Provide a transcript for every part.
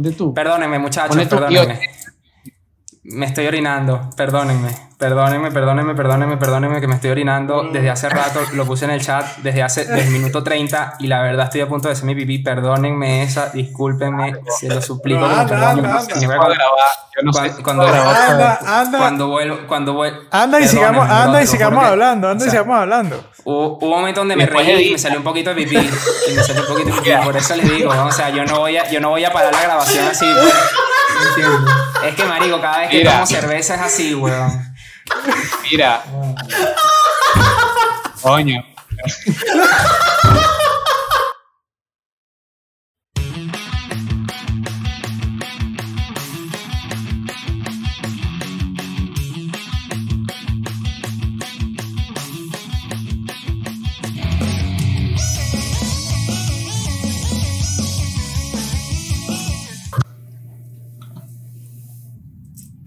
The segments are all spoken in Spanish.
Ponte tú. Perdónenme, muchachos, perdónenme. Me estoy orinando, perdónenme, perdónenme, perdónenme, perdónenme, perdónenme que me estoy orinando desde hace rato, lo puse en el chat desde hace desde el minuto 30 y la verdad estoy a punto de hacer mi pipí, perdónenme esa, discúlpenme, se lo suplico. Cuando, cuando, Anda, anda. cuando vuelvo, cuando vuelvo, Anda y sigamos, anda y sigamos hablando, anda y sigamos hablando. Hubo, hubo un momento donde me reí y me salió un poquito de pipí. Y me salió un poquito de pipí. Por eso les digo, o sea, yo no voy a, yo no voy a parar la grabación así, Es que, marico, cada vez que Mira. tomo cerveza es así, weón. Mira. Coño.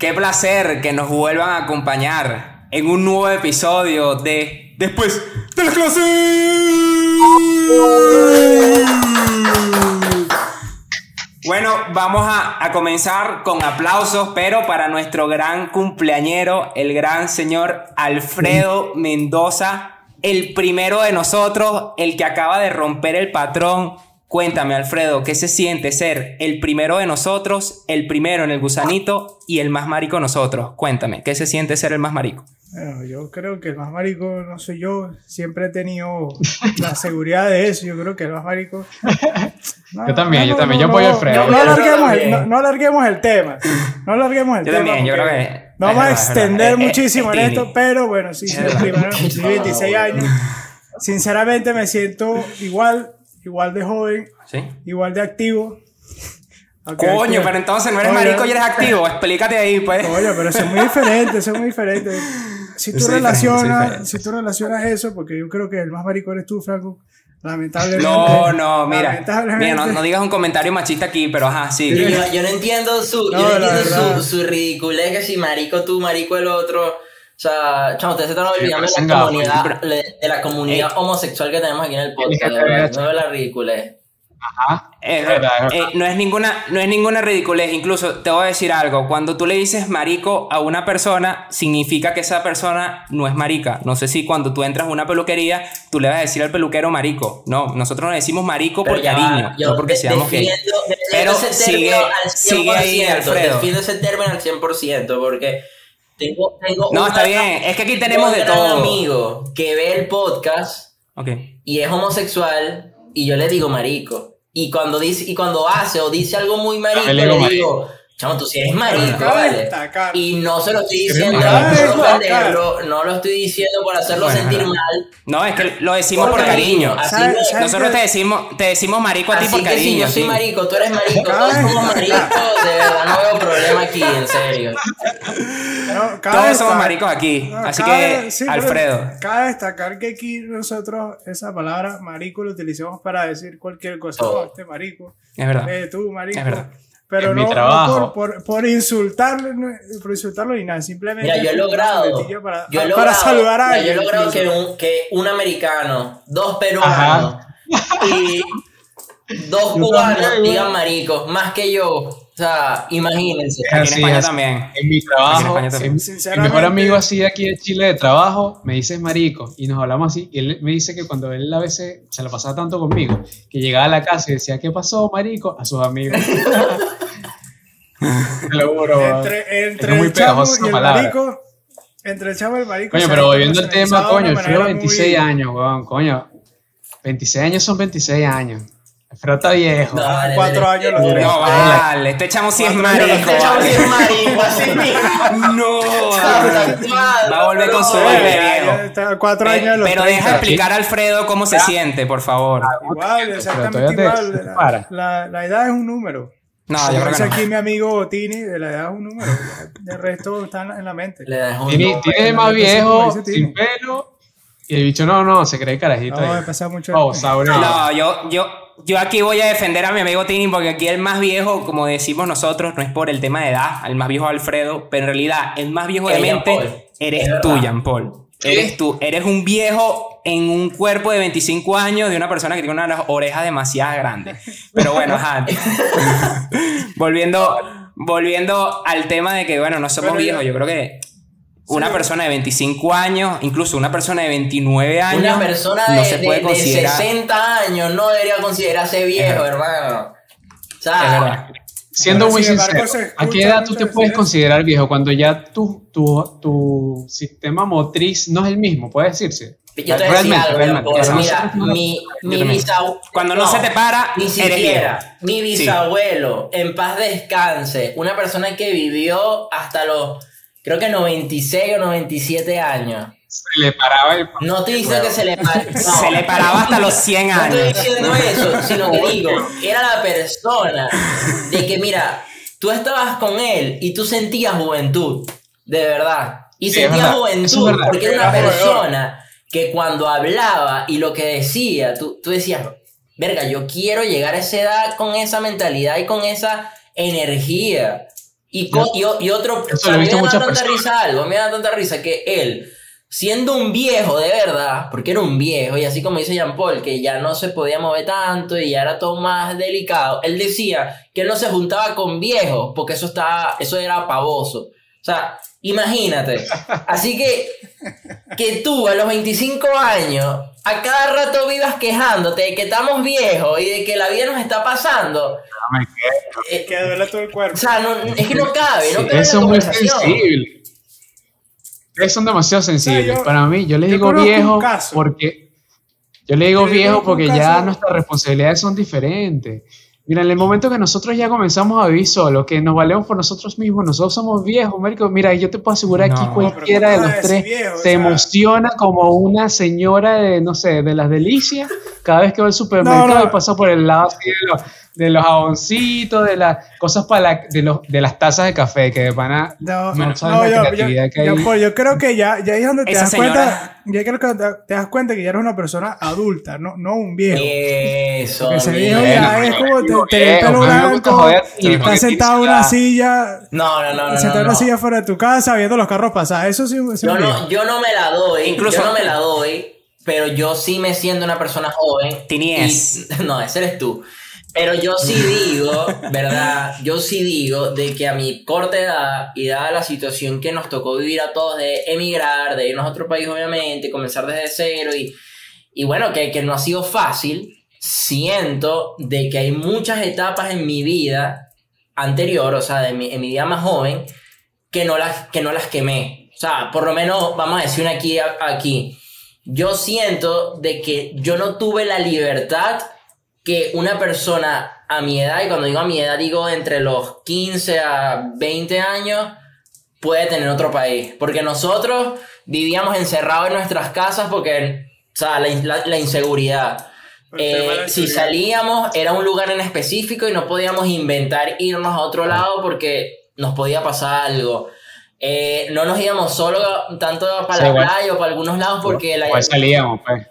Qué placer que nos vuelvan a acompañar en un nuevo episodio de Después de la clase. Bueno, vamos a, a comenzar con aplausos, pero para nuestro gran cumpleañero, el gran señor Alfredo Mendoza, el primero de nosotros, el que acaba de romper el patrón. Cuéntame, Alfredo, ¿qué se siente ser el primero de nosotros, el primero en el gusanito y el más marico de nosotros? Cuéntame, ¿qué se siente ser el más marico? Bueno, yo creo que el más marico no soy yo. Siempre he tenido la seguridad de eso. Yo creo que el más marico. No, Yo también, yo también, yo apoyo a Alfredo. No, no Yo alarguemos el, no, no alarguemos el tema. No alarguemos el Yo tema. también, yo creo que- No vamos a extender verdad. Es- muchísimo es en esto, pero bueno, sí, primero, cumplí 26 años. Sinceramente me siento igual, igual de joven, ¿Sí? igual de activo. Coño, activo- pero entonces no eres Oye, marico y eres activo. Explícate ahí, pues. Oye, pero eso es muy diferente, eso es muy diferente. Si tú relacionas, diferente. si tú relacionas eso, porque yo creo que el más marico eres tú, Franco, lamentablemente. No, no, mira. Mira, no, no digas un comentario machista aquí, pero ajá, sí. Yo, yo no entiendo su, yo No, entiendo su, su ridiculez que si marico tú, marico el otro. O sea, chamo, ustedes se están olvidando de parecen la comunidad, le- de la comunidad homosexual que tenemos aquí en el podcast. de verdad. No veo la ridiculez. Ajá. Es Es verdad, es eh, verdad. no es ninguna, no es ninguna ridiculez. Incluso te voy a decir algo. Cuando tú le dices marico a una persona, significa que esa persona no es marica. No sé si cuando tú entras a una peluquería, tú le vas a decir al peluquero marico. No, nosotros le decimos marico por cariño, no porque de- seamos defiendo Pero ese sigue, término al 100%, sigue ahí, Alfredo. Defiendo ese término al 100% porque tengo, tengo No, está bien. Es que aquí tenemos de todo. amigo que ve el podcast Ok. y es homosexual y yo le digo marico. Y cuando dice y cuando hace o dice algo muy marico, También le digo digo, chamo, tú sí eres marico, ¿vale? Y no se lo estoy diciendo marico. por ofenderlo, no lo estoy diciendo por hacerlo Bueno, sentir mal. No, es que lo decimos por Por cariño. cariño. Así ¿Sabes- es. sabes Nosotros te decimos, te decimos marico a ti Así por que si cariño. yo soy marico, tú eres marico, todos somos maricos, de verdad no veo problema aquí, en serio. No, Todos somos maricos aquí. no, Así cabe- que, sí, Alfredo. Cabe destacar que aquí nosotros esa palabra marico lo utilizamos para decir cualquier cosa. No, este marico. Es verdad. Eh, tú, marico. Es verdad. Pero En no, mi no trabajo. por, por, por insultarlo, no- por insultarlo ni nada, simplemente. Mira, yo he es logrado, Para, yo he para logrado, saludar a mira, yo he alguien. logrado que un, que un americano, dos peruanos y dos cubanos digan maricos, más que yo. O sea, imagínense. Aquí en así, España es así. también. En mi trabajo, en España también. mi mejor amigo así de aquí de Chile de trabajo me dice marico y nos hablamos así y él me dice que cuando él a veces se lo pasaba tanto conmigo que llegaba a la casa y decía ¿qué pasó marico? a sus amigos Te lo juro, weón. Entre, entre es muy el chavo y el palabra. marico. Entre el chavo y el marico. Coño, pero volviendo al tema, coño, Alfredo, manera 26 muy- años, weón, coño. 26 años son 26 años. Está viejo. Dale, Cuatro dale. años los tres. No, vale. Este chamo sí es Cuatro marico. Este vale. sí es marico, así mismo. No, Va a volver con su ya viejo. Cuatro Eh, años los pero 30. deja explicar a Alfredo cómo se siente, por favor. Igual, exactamente igual. La- para. La, la edad es un número. No, yo creo que no. aquí mi amigo Tini, de la edad es un número. El resto está en la, en la mente. Tiene no, más no viejo, Tini. sin pelo. Y el bicho, no, no, se cree carajito. No, me pasa mucho. Pausaurio. No, yo, yo, yo aquí voy a defender a mi amigo Tini porque aquí el más viejo, como decimos nosotros, no es por el tema de edad, el más viejo Alfredo, pero en realidad el más viejo de mente eres Es tú. Jean Paul. Eres tú, eres un viejo en un cuerpo de 25 años de una persona que tiene unas orejas demasiado grandes. Pero bueno, ajá. volviendo, volviendo al tema de que, bueno, no somos Pero viejos, yo creo que una persona de 25 años, incluso una persona de 29 años, Una persona de, no se de- puede de considerar. 60 años no debería considerarse viejo, hermano. O sea, Es verdad. Siendo muy sincero, ¿a qué edad tú te puedes considerar viejo? Cuando ya tu, tu, tu sistema motriz no es el mismo, puede decirse. Yo te Realmente, algo, realmente. Mira, no- mi, bisabuelo. Cuando no se te para, ni eres siquiera. viejo. Mi bisabuelo, en paz descanse, una persona que vivió hasta los, creo que 96 o 97 años. Se le paraba el... No estoy diciendo que se le pa- no. Se le paraba hasta los 100 No estoy años. diciendo eso, sino que digo, era la persona de que, mira, tú estabas con él y tú sentías juventud, de verdad. Y Sí, verdad, juventud verdad. porque era una persona que cuando hablaba y lo que decía, tú, tú decías, verga, yo quiero llegar a esa edad con esa mentalidad y con esa energía. Y, otro, Eso o sea, lo he a mí visto me da tanta personas. risa algo, me da tanta risa que él, siendo un viejo de verdad, porque era un viejo, y así como dice Jean Paul, que ya no se podía mover tanto y ya era todo más delicado, él decía que él no se juntaba con viejos, porque eso, estaba, eso era pavoso. O sea, imagínate. Así que, que tú a los 25 años, a cada rato vivas quejándote de que estamos viejos y de que la vida nos está pasando. eh, Que duele todo el cuerpo. o sea, no- es que no cabe, no cabe la Eso es muy sensible. Ustedes son demasiado sensibles. yo- Para mí, yo les yo digo viejo porque. Yo le digo Yo- viejo porque ya nuestras responsabilidades son diferentes. Mira, en el momento que nosotros ya comenzamos a vivir solos, que nos valemos por nosotros mismos, nosotros somos viejos, marico. Mira, yo te puedo asegurar No. aquí cualquiera de ¿cómo los tres viejo? O se sea- emociona como una señora de, no sé, de las delicias, cada vez que va al supermercado No, no. y pasa por el lado así de los, de los jaboncitos, de las cosas para la- de, los, de las tazas de café, que van a... No, no no, la yo, que hay. pues, yo creo que ya, ya es donde te das señora- cuenta, ya creo que te, te das cuenta que ya eres una persona adulta, no, no un viejo. Eso. Porque ese viejo ya es como te, te el viejo, pelo blanco, y está porque sentado en una silla, No, no, no, no. sentado no, en una no. silla fuera de tu casa viendo los carros pasar. Eso sí, sí no, viejo. yo no me la doy. Incluso- yo no me la doy. Pero yo sí me siento una persona joven. Tinies. y- No, ese eres tú. Pero yo sí digo, ¿verdad? Yo sí digo de que a mi corta edad y dada la situación que nos tocó vivir a todos de emigrar, de irnos a otro país, obviamente, comenzar desde cero y, y bueno, que, que no ha sido fácil, siento de que hay muchas etapas en mi vida anterior, o sea, de mi- en mi vida más joven, que no las, que no las quemé. O sea, por lo menos, vamos a decir una aquí, aquí. Yo siento de que yo no tuve la libertad que una persona a mi edad, y cuando digo a mi edad digo entre los 15 a 20 años, puede tener otro país. Porque nosotros vivíamos encerrados en nuestras casas porque, o sea, la, la- la inseguridad. Eh, si salíamos era un lugar en específico y no podíamos inventar irnos a otro lado porque nos podía pasar algo. Eh, no nos íbamos solo tanto para Sí, la playa o para algunos lados porque la, Pues salíamos, pues.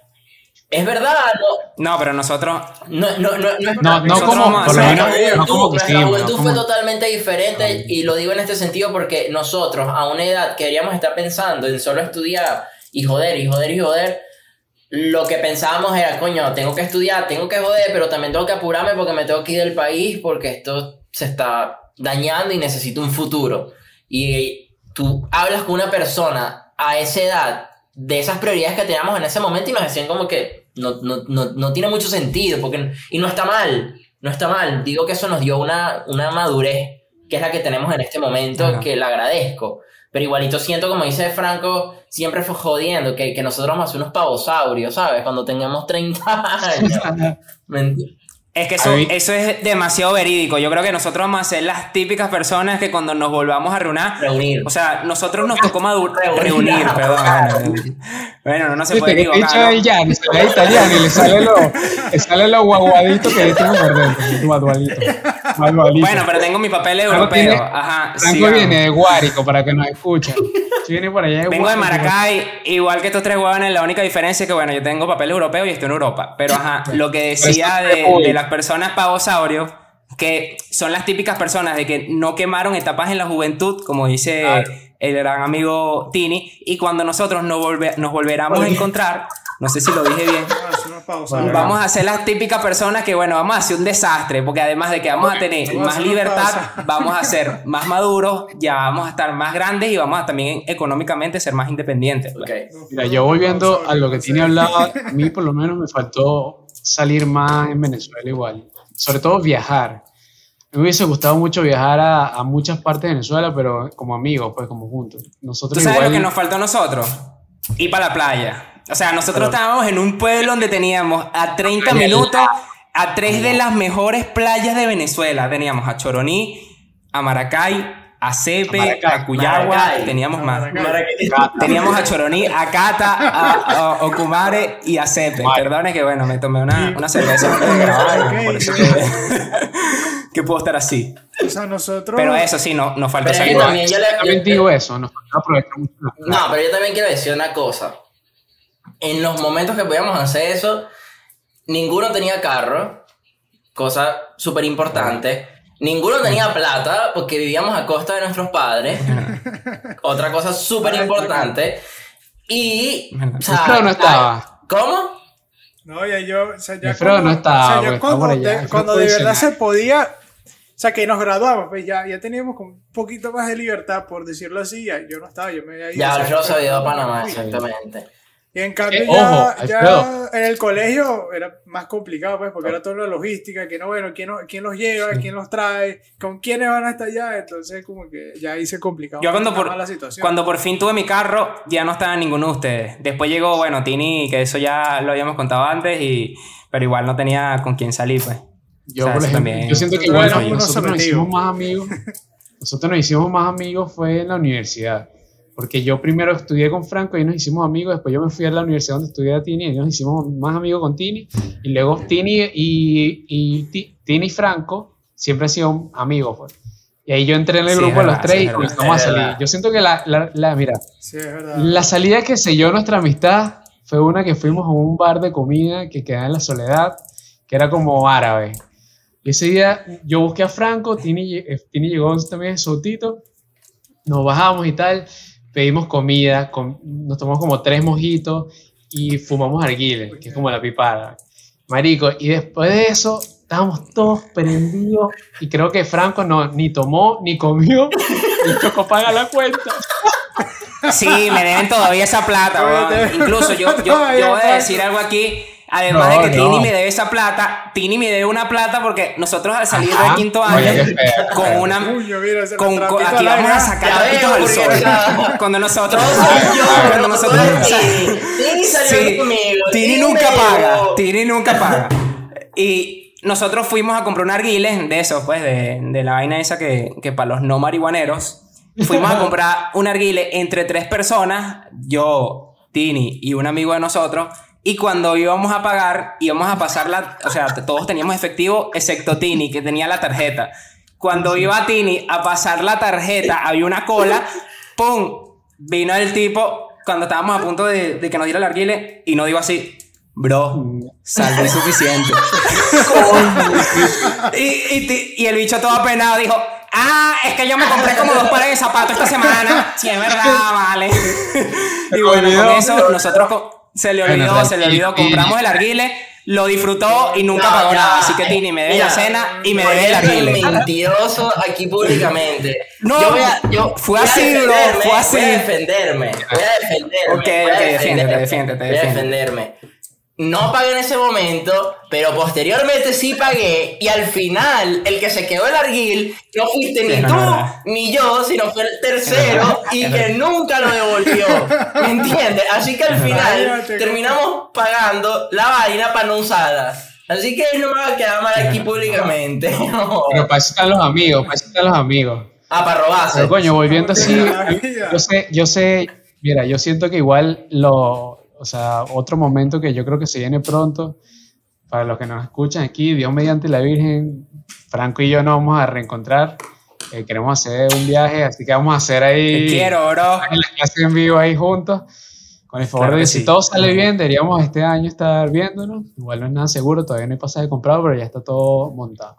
Es verdad, no, No, pero nosotros. no, no, no, no, No, no Nosotros como, por lo menos, no juventud, como nuestra fue totalmente diferente y lo digo en este sentido porque nosotros a una edad queríamos estar pensando en solo estudiar y joder y joder y joder, lo que pensábamos era, coño, tengo que estudiar, tengo que joder, pero también tengo que apurarme porque me tengo que ir del país porque esto se está dañando y necesito un futuro. Y tú hablas con una persona a esa edad de esas prioridades que teníamos en ese momento y nos decían como que no, no, no, no tiene mucho sentido porque, y no está mal, no está mal. Digo que eso nos dio una, una madurez que es la que tenemos en este momento, Ajá. que la agradezco. Pero igualito siento, como dice Franco, siempre fue jodiendo, que, que nosotros vamos a ser unos pavosaurios, ¿sabes? Cuando tengamos 30 años. Es que eso, eso es demasiado verídico. Yo creo que nosotros vamos a ser las típicas personas que cuando nos volvamos a reunir. Reunir. O sea, nosotros nos tocó madurar. Reunir. Reunir, perdón. Bueno, no se puede equivocar. dicho ¿no? el Gianni, se ve italiano y le sale lo, le sale lo guaguadito que le tiene por dentro. Guadualito. Guadualito. Bueno, pero tengo mi papel europeo. tiene- Ajá. Franco viene de Guárico para que nos escuchen. Si viene por allá de Vengo de. Maracay, igual que estos tres huevones, la única diferencia es que, bueno, yo tengo papel europeo y estoy en Europa. Pero, ajá, lo que decía de, las personas pavosaurios, que son las típicas personas de que no quemaron etapas en la juventud, como dice Claro. El gran amigo Tini, y cuando nosotros nos, volve- nos volveramos a encontrar, no sé si lo dije bien, a. Bueno, vamos a ser las típicas personas que, bueno, vamos a hacer un desastre, porque además de que vamos a tener Vamos a más una libertad, pausa. vamos a ser más maduros, ya vamos a estar más grandes y vamos a también económicamente ser más independientes. pues. Ok. Mira, yo volviendo a lo que tiene hablado, a mí por lo menos me faltó salir más en Venezuela igual. Sobre todo viajar. Me hubiese gustado mucho viajar a, a muchas partes de Venezuela, pero como amigos, pues como juntos. ¿Tú Nosotros sabes igual, lo que nos faltó a nosotros? Ir para la playa. O sea, nosotros estábamos en un pueblo donde teníamos a 30 Playa minutos a tres de las mejores playas de Venezuela. Teníamos a Choroní, a Maracay, a Cepe, A Maracay. a Cuyagua, Maracay. teníamos más. Teníamos a Choroní, a Cata, a, a Ocumare y a Cepe. Perdone que bueno, me tomé una, una cerveza antes de grabar, Ok. por eso que, que puedo estar así. O sea, nosotros. Pero eso sí, no, nos falta Pero más. también yo le- También digo eso, nos falta aprovechar mucho. No, pero yo también quiero decir una cosa. En los momentos que podíamos hacer eso, ninguno tenía carro, cosa súper importante. Ninguno tenía plata porque vivíamos a costa de nuestros padres. Otra cosa súper importante. Y. o sea, Alfredo no estaba. ¿Cómo? No, ya yo. O sea, ya Alfredo no estaba, o sea, está cuando, de, cuando verdad se podía. O sea, que nos graduamos, pues ya, ya teníamos un poquito más de libertad, por decirlo así. Ya, yo no estaba, yo me había ido. Ya, o sea, Alfredo se había ido a Panamá, exactamente. Y en cambio, Eh, ya, ojo, ya en el colegio era más complicado, pues, porque era toda la logística, que no, bueno, ¿quién, quién los lleva, quién los trae, con quiénes van hasta allá, entonces como que ya ahí se complicaba Yo cuando por, la situación. cuando por fin tuve mi carro, ya no estaba ninguno de ustedes. Después llegó, bueno, Tini, que eso ya lo habíamos contado antes, y, pero igual no tenía con quién salir, pues. Yo, O sea, por ejemplo, también- yo siento que Nosotros igual unos nosotros nos hicimos más amigos. Nosotros nos hicimos más amigos fue en la universidad. Porque yo primero estudié con Franco y nos hicimos amigos. Después yo me fui a la universidad donde estudié a Tini y nos hicimos más amigos con Tini. Y luego Tini y, y Ti- Tini y Franco siempre han sido amigos. Pues. Y ahí yo entré en el Sí, grupo de los tres sí, y comenzamos a salir. Yo siento que la, la, la- mira, Sí, la salida que selló nuestra amistad fue una que fuimos a un bar de comida que quedaba en la soledad, que era como árabe. Y ese día yo busqué a Franco, Tini, eh, Tini llegó también soltito, nos bajamos y tal, pedimos comida, com- nos tomamos como tres mojitos y fumamos arguiles, que es como la pipada. Marico, y después de eso estábamos todos prendidos y creo que Franco no, ni tomó ni comió y tocó pagar la cuenta. Sí, me deben todavía esa plata, Incluso yo, yo, yo voy a decir algo aquí. Además No, de que no. Tini me debe esa plata, Tini me debe una plata porque nosotros al salir Ajá. del quinto año con una mira, con, aquí vamos a sacar Ya trapitos veo, al sol. Cuando nosotros yo, cuando nosotros Tini. Salió Sí, conmigo. Tini nunca me paga. Tini nunca paga. Y nosotros fuimos a comprar un arguile de esos, pues, de, de la vaina esa que, que para los no marihuaneros. Fuimos a comprar un arguile entre tres personas, yo, Tini y un amigo de nosotros. Y cuando íbamos a pagar, íbamos a pasar la. O sea, todos teníamos efectivo, excepto Tini, que tenía la tarjeta. Cuando iba Tini a pasar la tarjeta, había una cola, ¡pum! Vino el tipo cuando estábamos a punto de, de que nos diera el arguile y nos dijo así: Bro, saldo insuficiente. y, y, y el bicho todo apenado dijo: Ah, es que yo me compré como dos pares de zapatos esta semana. Sí, es verdad, vale. y bueno, con eso nosotros se le olvidó, Bueno, se le olvidó. Compramos el arguile, lo disfrutó y nunca No, pagó ya. nada. Así que Tini me debe la cena y me debe el arguile. mentiroso aquí públicamente. No, yo voy a, yo fue voy así, bro, fue así. Voy a defenderme. Voy a defenderme. Ok, ok, defiéndete, defiéndete, Voy a defenderme. No pagué en ese momento, pero posteriormente sí pagué. Y al final, el que se quedó el arguil no fuiste ni tú ni yo, sino fue el tercero y que nunca lo devolvió. ¿Me entiendes? Así que al final terminamos pagando la vaina para no usarla. Así que no me va a quedar mal aquí públicamente. No. Pero para eso están los amigos, para eso están los amigos. Ah, para robarse. Pero coño, volviendo así, yo sé, yo sé, mira, yo siento que igual lo, o sea, otro momento que yo creo que se viene pronto, para los que nos escuchan aquí, Dios mediante la Virgen, Franco y yo nos vamos a reencontrar, eh, queremos hacer un viaje, así que vamos a hacer ahí Te quiero, bro. en la clase en vivo ahí juntos. Con el favor Claro de si sí. todo sale bien, deberíamos este año estar viéndonos. Igual no es nada seguro, todavía no hay pasaje comprado, pero ya está todo montado.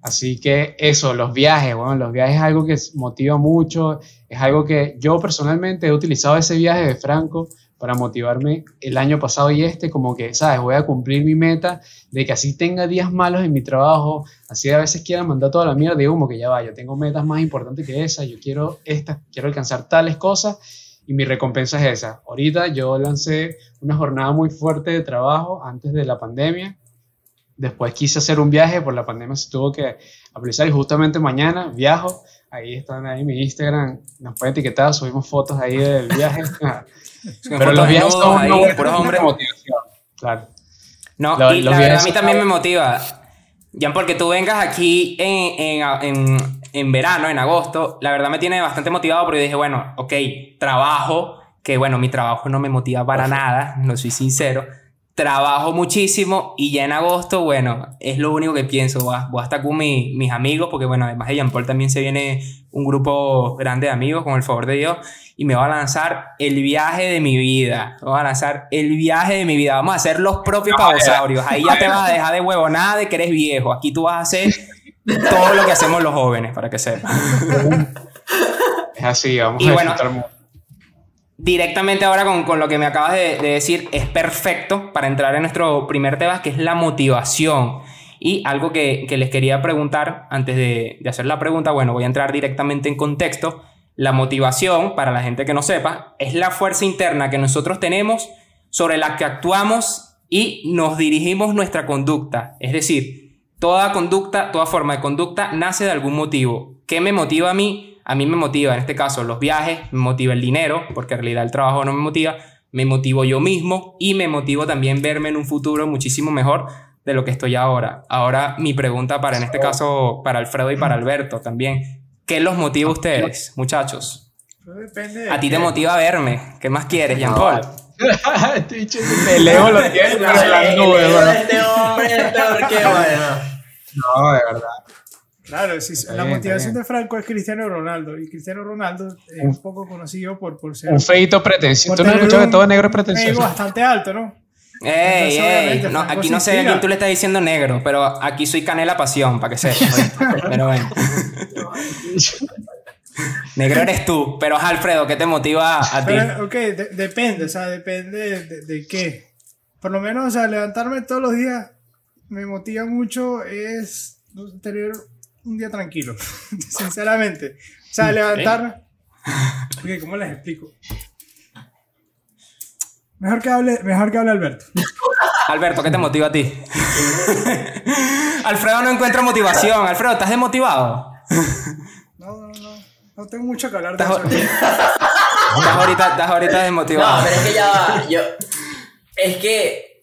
Así que eso, los viajes, bueno, los viajes es algo que motiva mucho, es algo que yo personalmente he utilizado ese viaje de Franco para motivarme el año pasado y este, como que, ¿sabes? Voy a cumplir mi meta de que así tenga días malos en mi trabajo, así a veces quiera mandar toda la mierda, digo como que ya va, yo tengo metas más importantes que esa, yo quiero esta, quiero alcanzar tales cosas y mi recompensa es esa. Ahorita yo lancé una jornada muy fuerte de trabajo antes de la pandemia. Después quise hacer un viaje, por la pandemia se tuvo que aplicar y justamente mañana viajo. Ahí están ahí mi Instagram, nos pueden etiquetar, subimos fotos ahí del viaje. Pero los viajes son ahí, una puros hombres. motivación. Claro. No, Lo- y los la verdad a mí también me motiva. Ya porque tú vengas aquí en, en, en, en verano, en agosto, la verdad me tiene bastante motivado porque dije, bueno, ok, trabajo, que bueno, mi trabajo no me motiva para nada, no soy sincero. Trabajo muchísimo y ya en agosto, bueno, es lo único que pienso. Voy a, voy a estar con mi- mis amigos, porque bueno, además de Jean Paul también se viene un grupo grande de amigos, con el favor de Dios, y me va a lanzar el viaje de mi vida. Va a lanzar el viaje de mi vida. Vamos a hacer los propios pavosaurios. Ahí ya te vas a dejar de huevo nada de que eres viejo. Aquí tú vas a hacer todo lo que hacemos los jóvenes, para que sepas. Es así, vamos Y a bueno, disfrutar mucho. Directamente ahora con, con lo que me acabas de, de decir, es perfecto para entrar en nuestro primer tema, que es la motivación. Y algo que, que les quería preguntar antes de, de hacer la pregunta, bueno, voy a entrar directamente en contexto. La motivación, para la gente que no sepa, es la fuerza interna que nosotros tenemos sobre la que actuamos y nos dirigimos nuestra conducta. Es decir, toda conducta, toda forma de conducta nace de algún motivo. ¿Qué me motiva a mí? A mí me motiva, en este caso, los viajes, me motiva el dinero, porque en realidad el trabajo no me motiva, me motivo yo mismo y me motivo también verme en un futuro muchísimo mejor de lo que estoy ahora. Ahora mi pregunta para, en este caso, para Alfredo y para Alberto también. ¿Qué los motiva a ustedes, muchachos? Depende de A ti te motiva verme. ¿Qué más quieres, Jean Paul? Este bicho de lejos lo tiene, pero las nubes, este hombre es peor que bueno. No, de verdad. Claro, sí, Está la bien, motivación de Franco es Cristiano Ronaldo. Y Cristiano Ronaldo es un poco conocido por, por ser. Un feito pretencioso. ¿Tú no has tener escuchado que todo negro es bastante alto, ¿no? Ey, Entonces, ey, no, aquí no sé a quién tú le estás diciendo negro, pero aquí soy canela pasión, para que sepas. pero bueno. Negro eres tú, pero Alfredo, ¿qué te motiva a ti? Pero, ok, de- depende, o sea, depende de, de qué. Por lo menos, o sea, levantarme todos los días me motiva mucho es tener un día tranquilo, sinceramente. O sea, levantarme... Ok, ¿cómo les explico? Mejor que hable, mejor que hable Alberto. Alberto, ¿qué te motiva a ti? Alfredo no encuentra motivación. Alfredo, ¿estás desmotivado? No, no, no. No tengo mucho que hablar de Estás, eso. estás ahorita, estás ahorita desmotivado. No, pero es que ya va. Yo, es que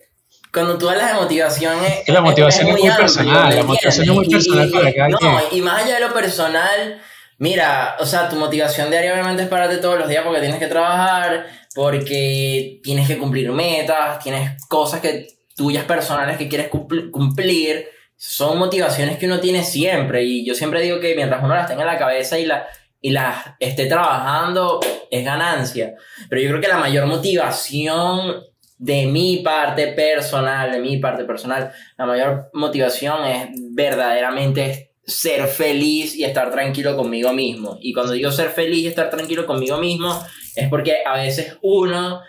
cuando tú hablas de motivación es, que la motivación es muy amplio, personal, ¿me la motivación es muy personal para cada no, y más allá de lo personal, mira, o sea, tu motivación diaria obviamente es pararte todos los días porque tienes que trabajar, porque tienes que cumplir metas, tienes cosas que tuyas personales que quieres cumpl- cumplir. Son motivaciones que uno tiene siempre y yo siempre digo que mientras uno las tenga en la cabeza y la y las esté trabajando es ganancia. Pero yo creo que la mayor motivación de mi parte personal, de mi parte personal, la mayor motivación es verdaderamente ser feliz y estar tranquilo conmigo mismo. Y cuando digo ser feliz y estar tranquilo conmigo mismo, es porque a veces uno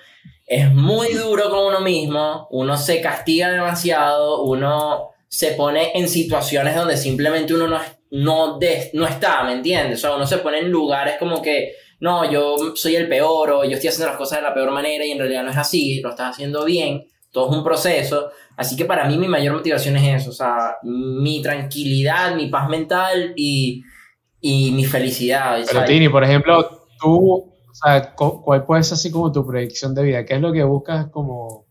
es muy duro con uno mismo, uno se castiga demasiado, uno se pone en situaciones donde simplemente uno no, no, no está, ¿me entiendes? O sea, uno se pone en lugares como que, no, yo soy el peor o yo estoy haciendo las cosas de la peor manera y en realidad no es así, lo estás haciendo bien, todo es un proceso. Así que para mí mi mayor motivación es eso, o sea, mi tranquilidad, mi paz mental y, y mi felicidad. Pero ¿sabes? Tini, por ejemplo, tú, o sea, cu- ¿cuál puede ser así como tu predicción de vida? ¿Qué es lo que buscas como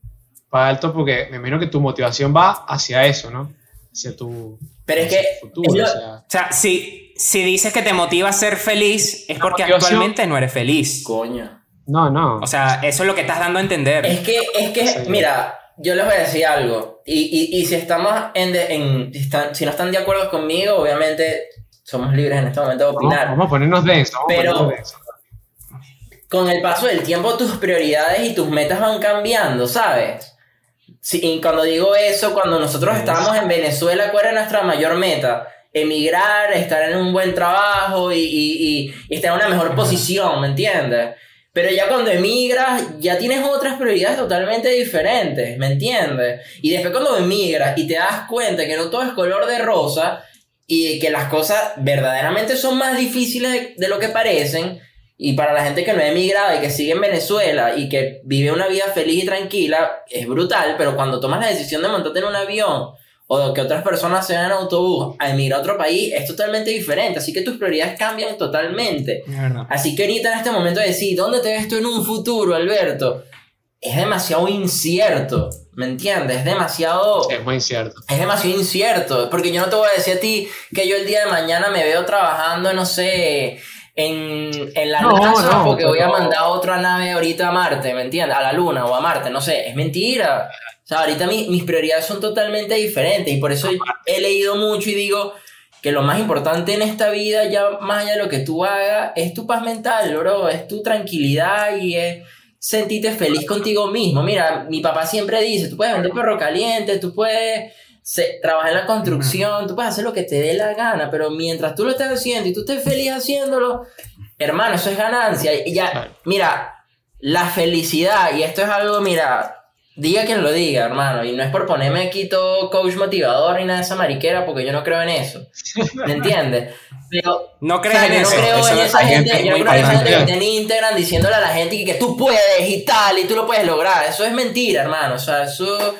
para alto? Porque me imagino que tu motivación va hacia eso, ¿no? Hacia tu, Pero es hacia que tu futuro. es lo- o sea, O sea, si, si dices que te motiva a ser feliz, es porque actualmente no eres feliz. Coño. no, no. O sea, eso es lo que estás dando a entender. Es que, es que, Sí. mira, yo les voy a decir algo. Y, y, y si estamos en, de- en- si, están- si no están de acuerdo conmigo, obviamente somos libres en este momento de opinar. vamos a ponernos densos. Vamos Pero- a ponernos densos. Con el paso del tiempo, tus prioridades y tus metas van cambiando, ¿sabes? Sí, y cuando digo eso, cuando nosotros estábamos en Venezuela, ¿cuál era nuestra mayor meta? Emigrar, estar en un buen trabajo y, y, y estar en una mejor posición, ¿me entiendes? Pero ya cuando emigras, ya tienes otras prioridades totalmente diferentes, ¿me entiendes? Y después cuando emigras y te das cuenta que no todo es color de rosa y que las cosas verdaderamente son más difíciles de, lo que parecen, y para la gente que no ha emigrado y que sigue en Venezuela y que vive una vida feliz y tranquila, es brutal, pero cuando tomas la decisión de montarte en un avión o que otras personas se vayan en autobús a emigrar a otro país, es totalmente diferente. Así que tus prioridades cambian totalmente. Así que ahorita en este momento de decir, ¿dónde te ves tú en un futuro, Alberto? Es demasiado incierto. ¿Me entiendes? Es demasiado. es muy incierto. Es demasiado incierto. Porque yo no te voy a decir a ti que yo el día de mañana me veo trabajando, no sé, en, en la luna porque voy a mandar otra nave ahorita a Marte, ¿me entiendes? A la luna o a Marte, no sé. Es mentira sea, ahorita mis prioridades son totalmente diferentes y por eso he leído mucho y digo que lo más importante en esta vida, ya más allá de lo que tú hagas, es tu paz mental, bro, es tu tranquilidad y es sentirte feliz contigo mismo. Mira, mi papá siempre dice, tú puedes vender perro caliente, tú puedes trabajar en la construcción, tú puedes hacer lo que te dé la gana, pero mientras tú lo estés haciendo y tú estés feliz haciéndolo, hermano, eso es ganancia. Y ya, mira, la felicidad, y esto es algo, mira, Diga quien lo diga, hermano. Y no es por ponerme aquí todo coach motivador ni nada de esa mariquera, porque yo no creo en eso. ¿Me entiendes? Pero, no creo en eso. No creo en esa gente, yo no creo en esa gente que está en Instagram diciéndole a la gente que, que, tú puedes y tal, y tú lo puedes lograr. Eso es mentira, hermano. O sea, eso,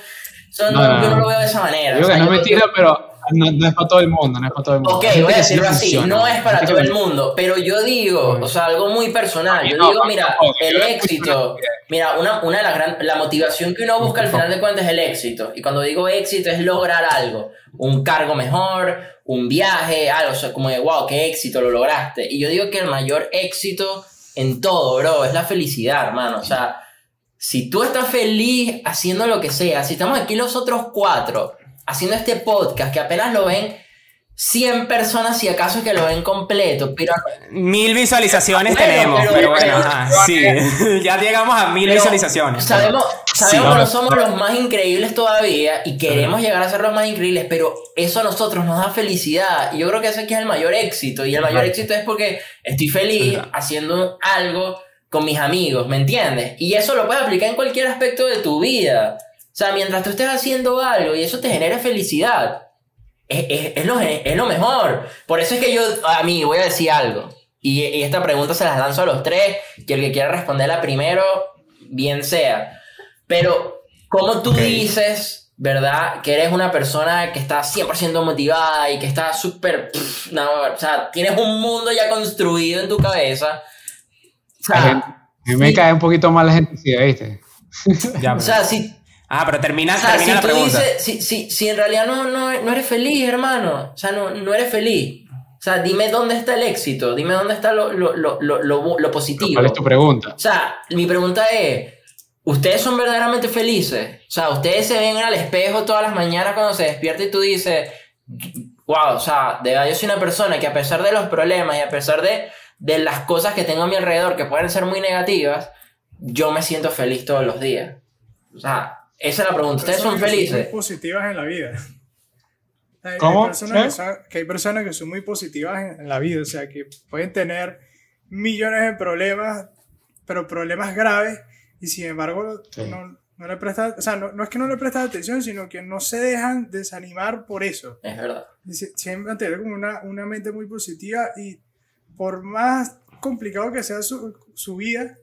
eso no, yo no lo veo de esa manera. Yo que no es mentira, pero no, es para todo el mundo, no es para todo el mundo. Ok, voy a decirlo así, no es para todo el mundo, pero yo digo, o sea, algo muy personal, yo digo, mira, el éxito, mira, una, una de las grandes, la motivación que uno busca al final de cuentas es el éxito, y cuando digo éxito es lograr algo, un cargo mejor, un viaje, algo, o sea, como de, wow, qué éxito, lo lograste, y yo digo que el mayor éxito en todo, bro, es la felicidad, hermano, o sea, si tú estás feliz haciendo lo que sea, si estamos aquí los otros cuatro, haciendo este podcast que apenas lo ven 100 personas, si acaso que lo ven completo, pero... Mil visualizaciones tenemos, pero, bueno, sí, ya llegamos a mil visualizaciones. Sabemos, sabemos que no somos los más increíbles todavía y queremos llegar a ser los más increíbles, pero eso a nosotros nos da felicidad. Y yo creo que ese aquí es el mayor éxito y el mayor éxito es porque estoy feliz haciendo algo con mis amigos, ¿me entiendes? Y eso lo puedes aplicar en cualquier aspecto de tu vida. Sea, mientras tú estés haciendo algo y eso te genera felicidad, es, es, lo, es lo mejor. Por eso es que yo, a mí, voy a decir algo. Y, esta pregunta se las lanzo a los tres, que el que quiera responderla primero, bien sea. Pero, ¿cómo tú dices, verdad, que eres una persona que está 100% motivada y que está súper... No, o sea, tienes un mundo ya construido en tu cabeza? O sea, a mí me cae un poquito mal la gente, ¿viste? o sea, si Ah, pero termina, termina la pregunta. si, si, si, en realidad no, no, no, eres feliz, hermano, o sea, no, no eres feliz. O sea, dime dónde está el éxito, dime dónde está lo, lo, lo, lo, lo positivo. ¿Cuál es tu pregunta? O sea, mi pregunta es, ¿ustedes son verdaderamente felices? O sea, ¿ustedes se ven al espejo todas las mañanas cuando se despierta y tú dices, wow, o sea, de verdad yo soy una persona que a pesar de los problemas y a pesar de, de las cosas que tengo a mi alrededor que pueden ser muy negativas, yo me siento feliz todos los días? O sea, esa es la pregunta. ¿Ustedes son felices? Muy positivas en la vida. Hay, ¿Cómo? personas que, hay personas que son muy positivas en, la vida, o sea, que pueden tener millones de problemas, pero problemas graves, y sin embargo no, no, le prestan, o sea, no, no, es que no le prestan atención, sino que no se dejan desanimar por eso. Es verdad. Siempre han tenido como una, una mente muy positiva y por más complicado que sea su, su vida,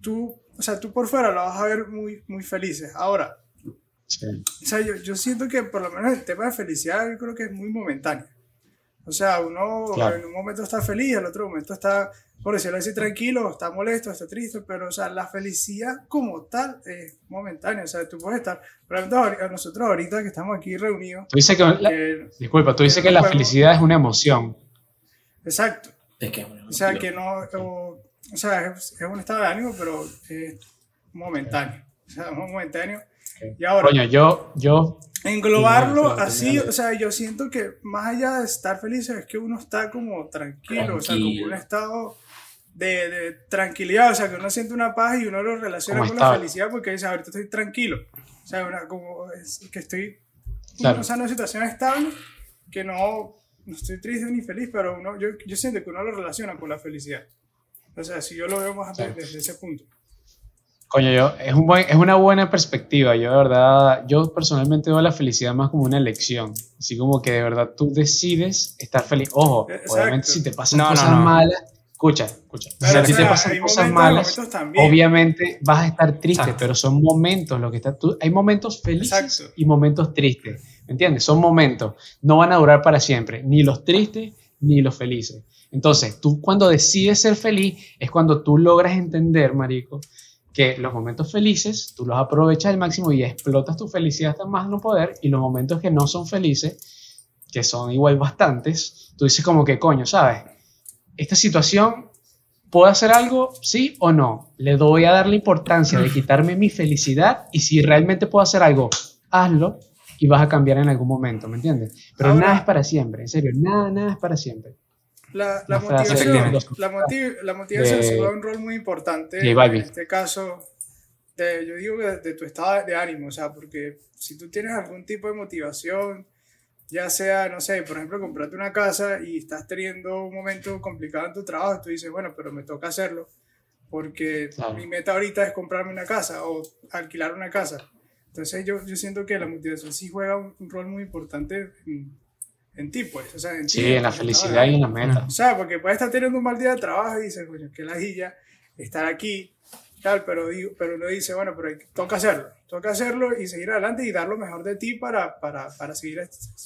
tú o sea, tú por fuera lo vas a ver muy, muy felices. Ahora, o sea, yo, yo, siento que por lo menos el tema de felicidad yo creo que es muy momentáneo. O sea, uno en un momento está feliz, en otro momento está, por decirlo así, tranquilo, está molesto, está triste, pero o sea, la felicidad como tal es momentánea. O sea, tú puedes estar, por ejemplo, nosotros ahorita que estamos aquí reunidos. Tú dices que, disculpa, tú dices que, la felicidad es una emoción. Exacto. Es que O sea, que no, o sea, es, un estado de ánimo, pero es momentáneo. O sea, momentáneo. Y ahora, Coño, yo, yo englobarlo así, o sea, yo siento que más allá de estar feliz es que uno está como tranquilo, o sea, como un estado de, de, tranquilidad, o sea, que uno siente una paz y uno lo relaciona con la felicidad porque dice, ahorita estoy tranquilo, o sea, una, como es, que estoy claro. o sea, en una situación estable que no no estoy triste ni feliz, pero uno, yo, yo siento que uno lo relaciona con la felicidad. O sea, si yo lo veo más desde, desde ese punto. Coño, yo, es, un buen, es una buena perspectiva. Yo, de verdad, yo personalmente veo la felicidad más como una elección. Así como que de verdad tú decides estar feliz. Ojo, Exacto. obviamente si te pasan No, no, cosas no. malas, escucha, escucha. Pero, si a ti te pasan cosas momentos, malas, obviamente vas a estar triste, Exacto. pero son momentos lo que está tú, hay momentos felices Exacto. y momentos tristes, ¿me entiendes? Son momentos, no van a durar para siempre, ni los tristes ni los felices. Entonces, tú cuando decides ser feliz es cuando tú logras entender, marico, que los momentos felices tú los aprovechas al máximo y explotas tu felicidad hasta más no poder y los momentos que no son felices, que son igual bastantes, tú dices como que coño, ¿sabes? Esta situación ¿Puedo hacer algo? Sí o no. Le doy a dar la importancia de quitarme mi felicidad y si realmente puedo hacer algo, hazlo y vas a cambiar en algún momento, ¿me entiendes? Pero Ahora- nada es para siempre, en serio, nada, nada es para siempre. La, motivación, la, motiv- la motivación se juega un rol muy importante en este caso, de, yo digo que de, de tu estado de ánimo, o sea, porque si tú tienes algún tipo de motivación, ya sea, no sé, por ejemplo, comprarte una casa y estás teniendo un momento complicado en tu trabajo, tú dices, bueno, pero me toca hacerlo, porque Claro. mi meta ahorita es comprarme una casa o alquilar una casa. Entonces yo, yo siento que la motivación sí juega un, un rol muy importante en, en ti, pues, o sea, en Sí, en la felicidad y en la meta. o sea, porque puedes estar teniendo un mal día de trabajo y dices, coño, qué ladilla estar aquí, tal, pero, digo, pero uno dice, bueno, pero toca hacerlo, toca hacerlo y seguir adelante y dar lo mejor de ti para, para, para seguir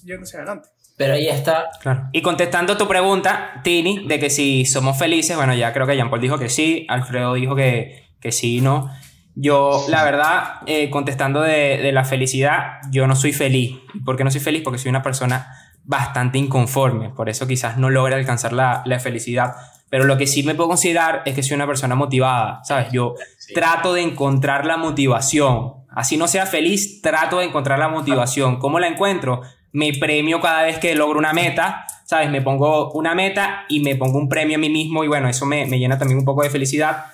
yéndose adelante. Pero ahí está. Claro. Y contestando tu pregunta, Tini, de que si somos felices, bueno, ya creo que Jean Paul dijo que sí, Alfredo dijo que, que sí y no. Yo, la verdad, eh, contestando de, de la felicidad, yo no soy feliz. ¿Por qué no soy feliz? Porque soy una persona bastante inconforme. Por eso quizás no logre alcanzar la, la felicidad. Pero lo que sí me puedo considerar es que soy una persona motivada, ¿sabes? Yo trato de encontrar la motivación. Así no sea feliz, trato de encontrar la motivación. ¿Cómo la encuentro? Me premio cada vez que logro una meta, ¿sabes? Me pongo una meta y me pongo un premio a mí mismo y bueno, eso me, me llena también un poco de felicidad.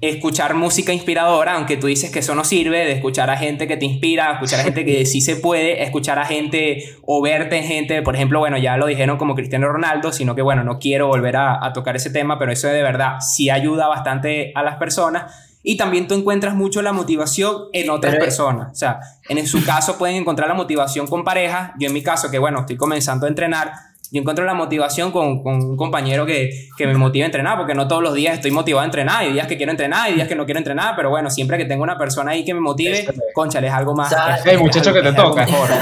Escuchar música inspiradora, aunque tú dices que eso no sirve, de escuchar a gente que te inspira, escuchar a gente que sí se puede, escuchar a gente o verte en gente, por ejemplo, bueno, ya lo dijeron como Cristiano Ronaldo, sino que bueno, no quiero volver a, a tocar ese tema, pero eso de verdad sí ayuda bastante a las personas. Y también tú encuentras mucho la motivación en otras Pero- personas. O sea, en su caso pueden encontrar la motivación con pareja. Yo en mi caso, que bueno, estoy comenzando a entrenar, yo encuentro la motivación con, con un compañero que, que me motiva a entrenar, porque no todos los días estoy motivado a entrenar. Hay días que quiero entrenar, hay días que no quiero entrenar, pero bueno, siempre que tengo una persona ahí que me motive, conchale, es algo más. ¿Sabes? Hey, muchacho que te toca. mejor.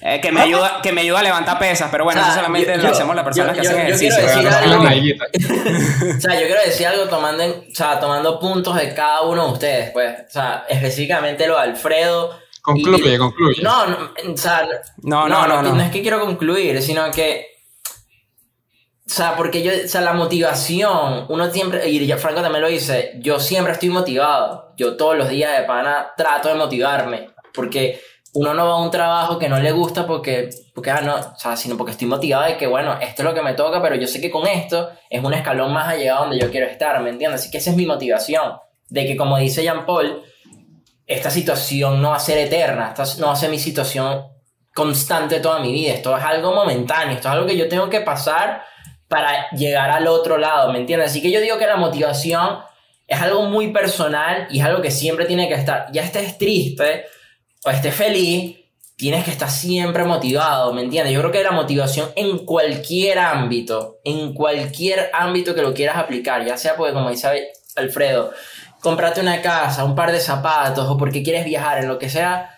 Eh, que, me ayuda, que me ayuda a levantar pesas, pero bueno, O sea, eso solamente yo- lo hacemos las personas yo- que yo- hacen yo quiero ejercicio. O sea, yo quiero decir algo tomando, en- o sea, tomando puntos de cada uno de ustedes, pues. O sea, específicamente lo de Alfredo. Concluye, y- concluye. No, no, o sea, No, no, no, no. es que quiero concluir, sino que. O sea, porque yo, o sea, la motivación, uno siempre, y ya Franco también lo dice, yo siempre estoy motivado. Yo todos los días de pana trato de motivarme. Porque uno no va a un trabajo que no le gusta porque, porque ah, no, o sea, sino porque estoy motivado de que, bueno, esto es lo que me toca, pero yo sé que con esto es un escalón más allá donde yo quiero estar, ¿me entiendes? Así que esa es mi motivación. De que, como dice Jean Paul, esta situación no va a ser eterna, no va a ser mi situación constante toda mi vida, esto es algo momentáneo, esto es algo que yo tengo que pasar para llegar al otro lado, ¿me entiendes? Así que yo digo que la motivación es algo muy personal y es algo que siempre tiene que estar. Ya estés triste o estés feliz, tienes que estar siempre motivado, ¿me entiendes? Yo creo que la motivación en cualquier ámbito, en cualquier ámbito que lo quieras aplicar, ya sea porque como dice Alfredo, comprarte una casa, un par de zapatos o porque quieres viajar, en lo que sea,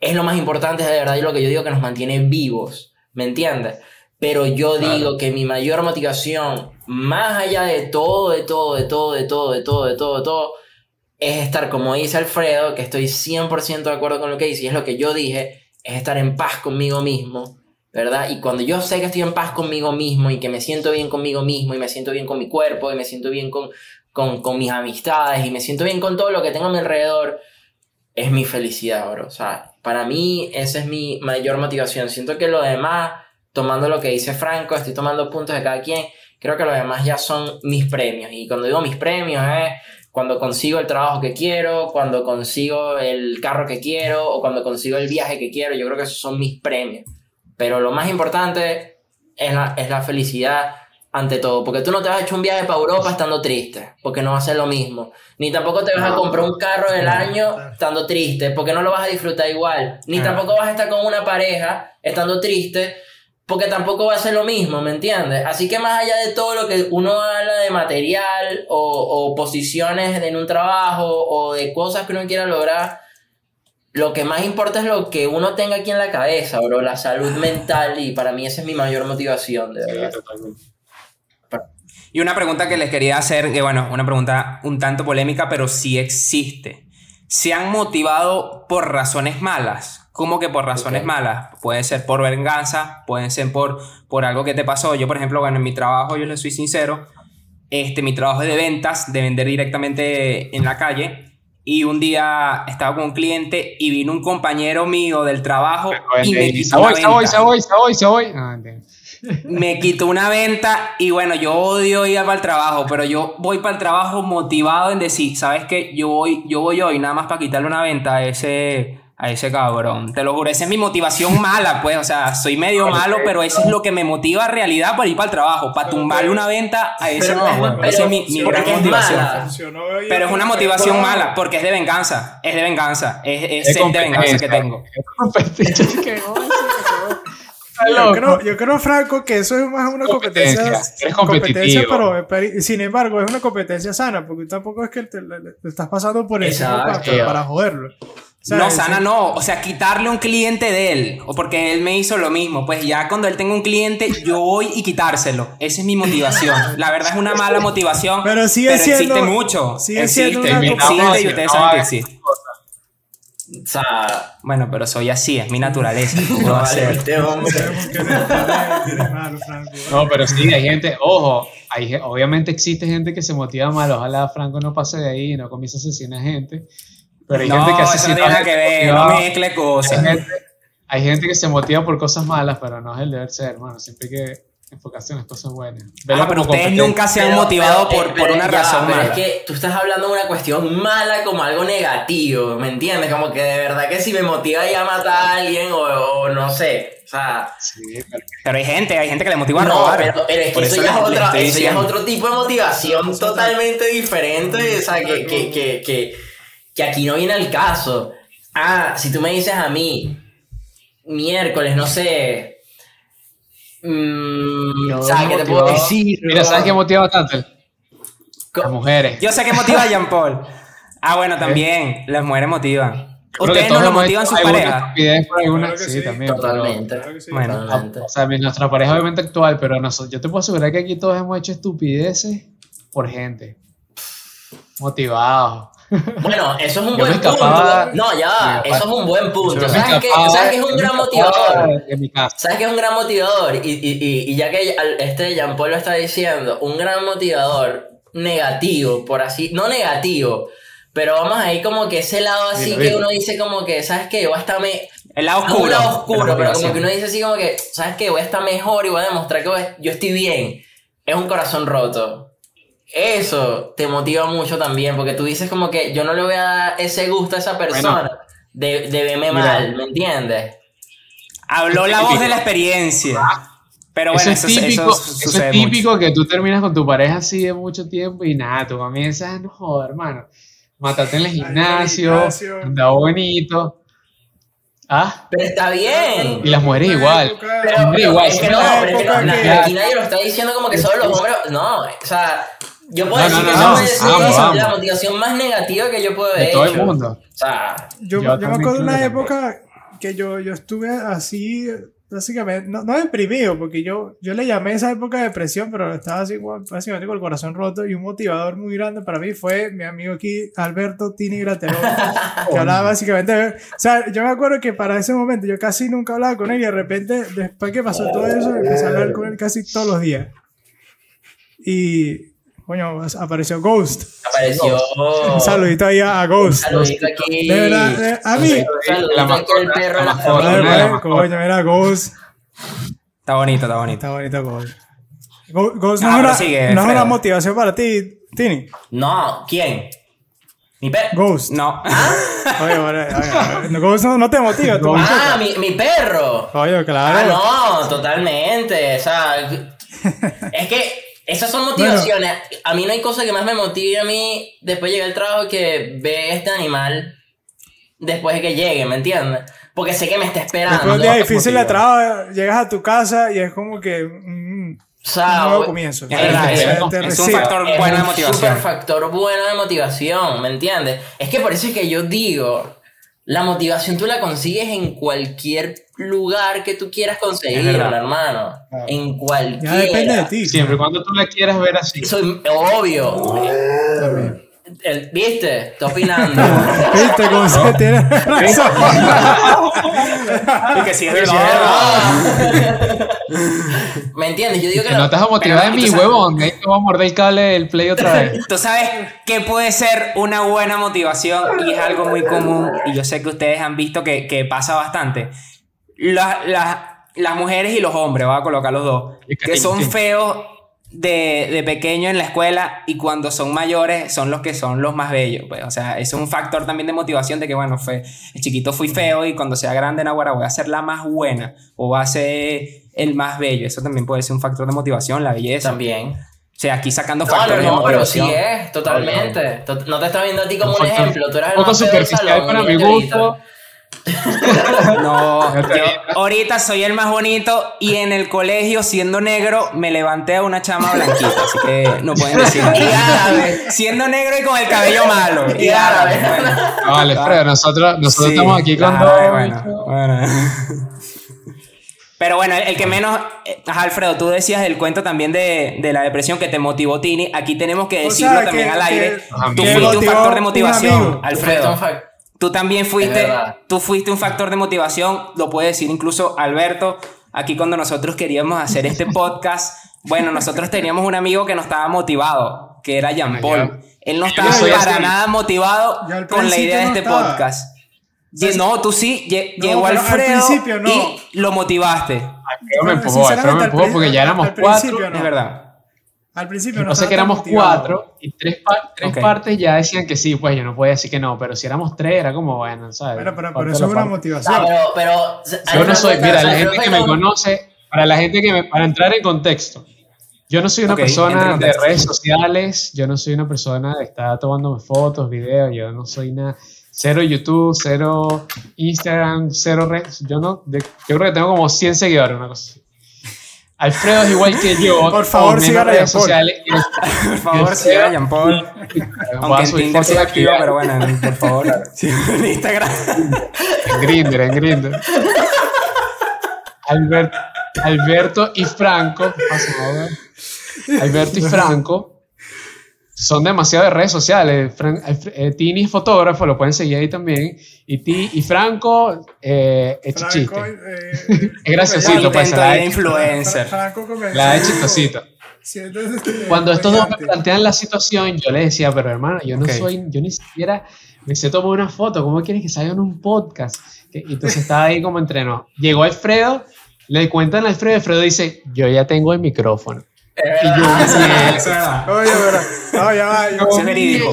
es lo más importante de verdad y lo que yo digo que nos mantiene vivos, ¿me entiendes? Pero yo Claro. digo que mi mayor motivación, más allá de todo, de todo, de todo, de todo, de todo, de todo, de todo, es estar, como dice Alfredo, que estoy 100% de acuerdo con lo que dice, y es lo que yo dije, es estar en paz conmigo mismo, ¿verdad? Y cuando yo sé que estoy en paz conmigo mismo y que me siento bien conmigo mismo y me siento bien con mi cuerpo y me siento bien con, con, con mis amistades y me siento bien con todo lo que tengo a mi alrededor, es mi felicidad, bro. O sea, para mí esa es mi mayor motivación. Siento que lo demás, tomando lo que dice Franco, estoy tomando puntos de cada quien, creo que lo demás ya son mis premios. Y cuando digo mis premios es cuando consigo el trabajo que quiero, cuando consigo el carro que quiero o cuando consigo el viaje que quiero. Yo creo que esos son mis premios. Pero lo más importante es la, es la felicidad ante todo. Porque tú no te vas a echar un viaje para Europa estando triste, porque no va a ser lo mismo. Ni tampoco te vas a comprar un carro del año estando triste, porque no lo vas a disfrutar igual. Ni tampoco vas a estar con una pareja estando triste, porque tampoco va a ser lo mismo, ¿me entiendes? Así que más allá de todo lo que uno habla de material o, o posiciones en un trabajo o de cosas que uno quiera lograr, lo que más importa es lo que uno tenga aquí en la cabeza, bro, la salud mental y para mí esa es mi mayor motivación, de verdad. Y una pregunta que les quería hacer, que bueno, una pregunta un tanto polémica, pero sí existe. ¿Se han motivado por razones malas? ¿Cómo que por razones Ok. malas? Puede ser por venganza, pueden ser por, por algo que te pasó. Yo, por ejemplo, bueno, en mi trabajo, yo les soy sincero, este, mi trabajo es de ventas, de vender directamente en la calle. Y un día estaba con un cliente y vino un compañero mío del trabajo y me quitó una venta. Me quitó una venta y bueno, yo odio ir para el trabajo, pero yo voy para el trabajo motivado en decir, ¿sabes qué? Yo voy, yo voy hoy nada más para quitarle una venta a ese, a ese cabrón. Te lo juro, esa es mi motivación mala, pues, o sea, soy medio malo, pero eso es lo que me motiva en realidad para ir para el trabajo, para tumbarle una venta a ese cabrón. Esa es mi, gran es motivación. Pero es una motivación mala, porque es de venganza, es de venganza, es, es de venganza que tengo. Yo creo, yo creo, Franco, que eso es más una competencia. Competencia, eres competencia, competitivo. pero, pero- sin embargo, es una competencia sana, porque tampoco es que te, le- estás pasando por encima para, para joderlo. No, sana no, o sea, quitarle un cliente de él, o porque él me hizo lo mismo, pues ya cuando él tenga un cliente, yo voy y quitárselo, esa es mi motivación, la verdad es una mala motivación, Pero sigue siendo- existe mucho, sigue siendo existe, una existe y ustedes No saben que existe. O sea, Bueno, pero soy así, es mi naturaleza, ¿qué puedo no vale, este hombre. No, pero sí, hay gente, ojo, hay, obviamente existe gente que se motiva mal, ojalá Franco no pase de ahí y no comience a asesinar gente, pero hay No, gente que eso asesina no tiene nada que ver, no mezcle hay, cosas. gente, hay gente que se motiva por cosas malas, pero no es el deber ser, hermano, siempre hay que enfocarse en las cosas buenas. Velo Ah, pero ustedes nunca se han Pero- motivado pero, por, eh, por pero una ya, razón pero mala. es que tú estás hablando de una cuestión mala como algo negativo, ¿me entiendes? Como que de verdad que si me motiva ya a matar a alguien o, o no sé, o sea... Sí, pero- Pero hay gente, hay gente que le motiva a No, robar. pero, pero es que eso, eso ya, es otra, eso ya es otro tipo de motivación totalmente diferente, o sea, que, que, que, que, que aquí no viene al caso. Ah, si tú me dices a mí, miércoles, no sé... mm, sea, ¿qué te puedo decir? Mira, ¿sabes qué motiva bastante? Las mujeres. Yo sé que motiva a Jean Paul. Ah, bueno, también. Las mujeres motivan. ¿Ustedes no todos lo motivan sus parejas? Claro sí, sí, también. Totalmente. Sí. Bueno. totalmente. O sea, nuestra pareja obviamente actual, pero nosotros, yo te puedo asegurar que aquí todos hemos hecho estupideces por gente. Motivados. Bueno, eso es un Yo buen punto. No, ya eso es un buen punto. Yo ¿Sabes escapaba- ¿Sabes qué es yo un gran motivador? ¿Sabes qué es un gran motivador? Y, y, y, ya que este Jean Paul lo está diciendo, un gran motivador negativo, por así, no negativo, pero vamos a ir como que ese lado así que uno dice como que, ¿sabes qué? Voy a estar me... El lado oscuro. un lado oscuro, pero como que uno dice así como que, ¿sabes qué? Voy a estar mejor y voy a demostrar que yo estoy bien. Es un corazón roto. Eso te motiva mucho también, porque tú dices como que yo no le voy a dar ese gusto a esa persona de, de verme Mira. mal, ¿me entiendes? Habló la voz de la experiencia. Pero bueno, eso eso, es típico, eso eso es típico que tú terminas con tu pareja así de mucho tiempo y nada, tú comienzas, no joder, hermano, matarte en el gimnasio, andar bonito. Ah, Pero está bien. y las mujeres igual. Pero, Hombre, pero igual, es que no, pero es no, que- aquí nadie lo está diciendo como que solo los hombres. No, o sea, yo puedo No, decir no, que no, no, vamos, vamos. la motivación más negativa que yo puedo haber De todo el mundo. O sea, Yo, Yo yo me acuerdo de una época que yo, yo estuve así, básicamente, no, no deprimido, porque yo, yo le llamé esa época de depresión, pero estaba así, básicamente con el corazón roto. Y un motivador muy grande para mí fue mi amigo aquí, Alberto Tini Graterol, que hablaba básicamente. de- O sea, yo me acuerdo que para ese momento yo casi nunca hablaba con él y de repente, después que pasó todo eso, empecé a hablar con él casi todos los días. Y, coño, apareció Ghost. apareció. Un saludito ahí a a Un Ghost. saludito aquí. De verdad, de- a mí. Un saludito La mascota, perro de la mascota. Coño, mira, Ghost. Está bonito, está bonito. Está bonito, Ghost. Ghost no, Ah, es pero una, sigue, no es una motivación para ti, Tini. No, ¿quién? Mi perro. Ghost. No. Oye, oye, oye, oye, Ghost no, no te motiva, tú. Ah, mi, mi perro. Oye, claro. Ah, no, totalmente. O sea, es que esas son motivaciones. A mí no hay cosa que más me motive a mí después de llegar al trabajo que ver este animal después de que llegue, ¿me entiendes? Porque sé que me está esperando. Después de un día difícil de trabajo, llegas a tu casa y es como que mm, O un sea, nuevo comienzo. Es es- es un factor es bueno de un motivación. super factor bueno de motivación, ¿me entiendes? Es que por eso es que yo digo, la motivación tú la consigues en cualquier lugar que tú quieras conseguirla, hermano. En cualquier. Ya depende de ti. Siempre y cuando tú la quieras ver así. Soy obvio. También. El- ¿Viste? Estoy opinando. ¿Viste cómo se tiene razón? Y que si es verdad. ¿Me entiendes? Yo digo que Que no te vas a motivar de sabes- huevón. Ahí te voy a morder el cable del play otra vez. Tú sabes que puede ser una buena motivación y es algo muy común y yo sé que ustedes han visto que, que pasa bastante. La- la- las mujeres y los hombres, voy a colocar los dos, que son feos de, de pequeño en la escuela y cuando son mayores son los que son los más bellos. pues. O sea, eso es un factor también de motivación de que, bueno, fue, el chiquito fui feo y cuando sea grande en Aguara voy a ser la más buena o voy a ser el más bello. Eso también puede ser un factor de motivación, la belleza. También. O sea, aquí sacando No, no, factores de no, pero sí motivación. es, totalmente. Tot- No te está viendo a ti como un ejemplo. Tú eres el más superficial para mi gusto. No, yo ahorita soy el más bonito y en el colegio, siendo negro, me levanté a una chama blanquita, así que no pueden decir Y árabe. Siendo negro y con el cabello malo. Y árabe. No, vale, Fredo, nosotros, nosotros Sí, estamos aquí con claro, dos. bueno, bueno. Pero bueno, el, el que menos. eh, Alfredo, tú decías del cuento también de, de la depresión que te motivó Tini. Aquí tenemos que O decirlo sea, también que- al aire. que- Tú fuiste un factor de motivación, Alfredo. Tú también fuiste, tú fuiste un factor de motivación, lo puede decir incluso Alberto. Aquí cuando nosotros queríamos hacer este podcast, bueno, nosotros teníamos un amigo que nos estaba motivado, que era Jean Paul. Él no estaba para así. nada motivado al con la idea de no este podcast. No, tú sí, lle- No, llegó al Alfredo principio no. y lo motivaste. Alfredo me empujó, Alfredo me sinceramente, al empujó pri- porque ya al- éramos al cuatro. no. Es verdad. Al principio No no sé estaba que éramos motivado. cuatro y tres, pa- tres Ok. partes ya decían que sí, pues yo no podía decir que no, pero si éramos tres era como, bueno, ¿sabes? Bueno, pero, pero eso la es una parte. motivación. Pero, pero. Yo no soy, mira, la gente que me conoce, para la gente que me, para entrar en contexto, yo no soy una persona de redes sociales, yo no soy una persona de estar tomando fotos, videos, yo no soy nada, cero YouTube, cero Instagram, cero redes, yo no, de- yo creo que tengo como 100 seguidores, una cosa así. Alfredo es igual que yo, Por favor, sigan a redes sociales. Por favor, Yo siga a Jean Paul. Aunque en Tinder de activo, pero bueno, por favor, en Instagram. En Grindr, en Grindr. Albert- Alberto y Franco. Alberto y Franco son demasiado de redes sociales. Fran- Alfre- eh, Tini es fotógrafo, lo pueden seguir ahí también. Y, Ti- y Franco eh, es Franco, chiste. eh, Es graciosito, pues, la influencer. Franco La de chistosito. Este, Cuando estos dos me plantean la situación, yo les decía, pero hermano, yo no soy, yo ni siquiera me sé tomar una foto, ¿cómo quieres que salga en un podcast? Y entonces estaba ahí como entrenó. Llegó Alfredo, le cuentan a Alfredo, Alfredo dice, yo ya tengo el micrófono. Y yo, "Mierda". Oye, pero, no, ya va. yo- Sí, verídico.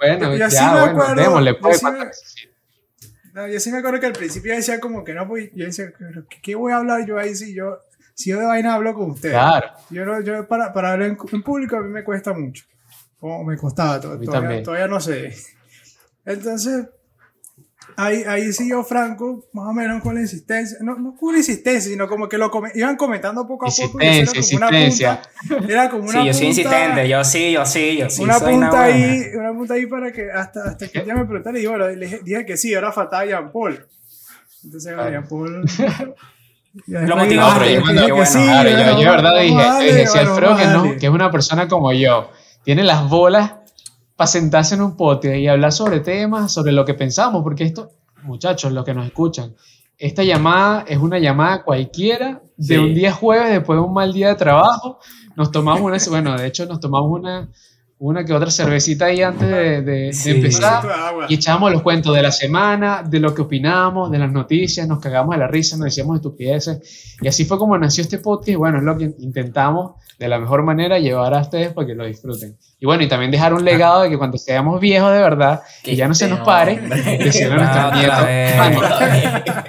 Bueno, Yo sí ya, me bueno, acuerdo, démosle, yo pues, sí me- veces sí. No, yo sí me acuerdo que al principio decía como que no, pues yo decía, pero ¿qué, qué voy a hablar yo ahí si yo, si yo de vaina hablo con ustedes? Claro. Yo, no, yo para, para hablar en, en público a mí me cuesta mucho. O me costaba, to- A mí todavía, también. todavía no sé. Entonces, ahí, ahí siguió Franco, más o menos con la insistencia. No, no con la insistencia, sino como que lo come- iban comentando poco a poco. Insistencia, era como una insistencia. punta- Era como una Sí, yo soy punta- insistente, yo sí, yo sí, yo sí. una soy punta buena. ahí, una punta ahí para que hasta, hasta que ya me preguntaron y bueno, le dije, que sí, ahora faltaba Jean Paul. Entonces, bueno, Jean Paul. Lo No, pero yo, cuando- que bueno. sí, claro, yo, yo de verdad dije, dije, si Alfredo que no, que es una persona como yo, tiene las bolas para sentarse en un pote y hablar sobre temas, sobre lo que pensamos, porque esto, muchachos, los que nos escuchan, esta llamada es una llamada cualquiera de Sí. un día jueves después de un mal día de trabajo, nos tomamos una, bueno, de hecho nos tomamos una, una que otra cervecita ahí antes de, de- de Sí. empezar. De. Y echábamos los cuentos de la semana, de lo que opinamos, de las noticias, nos cagamos de la risa, nos decíamos estupideces. Y así fue como nació este podcast. Y bueno, es lo que intentamos de la mejor manera llevar a ustedes para que lo disfruten. Y bueno, y también dejar un legado de que cuando seamos viejos de verdad, que ya no se nos pare, decirle a nuestros nietos, vez. "Mano,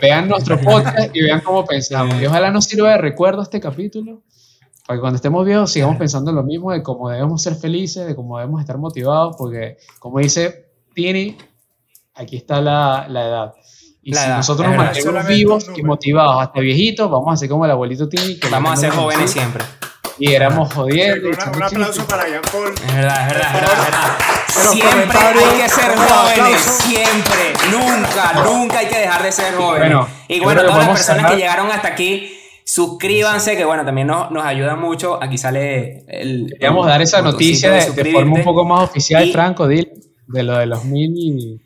vean nuestro podcast y vean cómo pensamos. Y ojalá nos sirva de recuerdo este capítulo. Para que cuando estemos viejos sigamos pensando lo mismo de cómo debemos ser felices, de cómo debemos estar motivados, porque como dice Tini, aquí está la, la edad. Y La si edad, nosotros nos verdad. mantenemos vivos y motivados hasta viejitos, vamos a ser como el abuelito Tini. Que Vamos a ser jóvenes así, siempre. Y éramos jodiendo. Una- un aplauso para Jean Paul. Es verdad, es verdad, es verdad, es verdad. Siempre hay que ser jóvenes, siempre, nunca, nunca hay que dejar de ser jóvenes. Bueno, y bueno, todas las personas cerrar. que llegaron hasta aquí, suscríbanse, que bueno, también nos, nos ayuda mucho. Aquí sale el. Queríamos dar esa noticia de, de forma un poco más oficial, Y- Franco, de lo de los mil.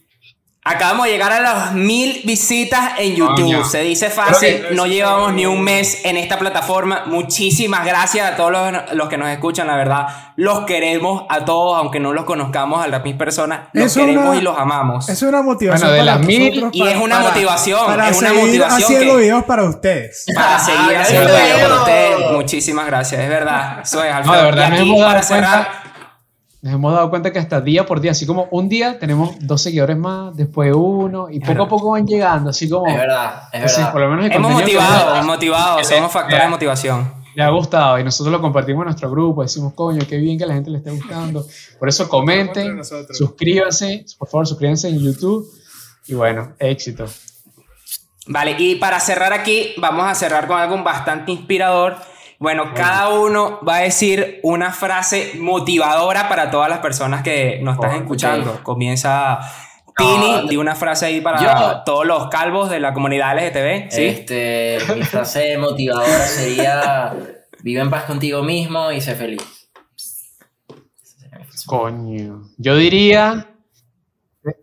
Acabamos de llegar a las mil visitas en YouTube. Coño. Se dice fácil, no llevamos ni un mes en esta plataforma. Muchísimas gracias a todos los, los que nos escuchan, la verdad. Los queremos a todos, aunque no los conozcamos a las mismas personas. Los es queremos una- y los amamos. Es una motivación. Bueno, de para las mil- y es una motivación, Para es una seguir motivación haciendo que- videos para ustedes. Para seguir Ah, haciendo videos por ustedes. Muchísimas gracias, es verdad. Eso es, Alfredo. No, de verdad, Y aquí, para cerrar, nos hemos dado cuenta que hasta día por día, así como un día tenemos dos seguidores más, después uno, y poco verdad. a poco van llegando, así como... Es verdad, es verdad. por lo menos el hemos motivado, les- motivado, somos factores de motivación. le ha gustado y nosotros lo compartimos en nuestro grupo, decimos, coño, qué bien que a la gente le esté gustando. Por eso comenten, suscríbanse, por favor, suscríbanse en YouTube y bueno, éxito. Vale, y para cerrar aquí, vamos a cerrar con algo bastante inspirador. Bueno, cada uno va a decir una frase motivadora para todas las personas que nos están escuchando. Comienza Tini, No, di una frase ahí para yo- todos los calvos de la comunidad LGTB. ¿sí? Este, mi frase motivadora sería: vive en paz contigo mismo y sé feliz. Coño. Yo diría.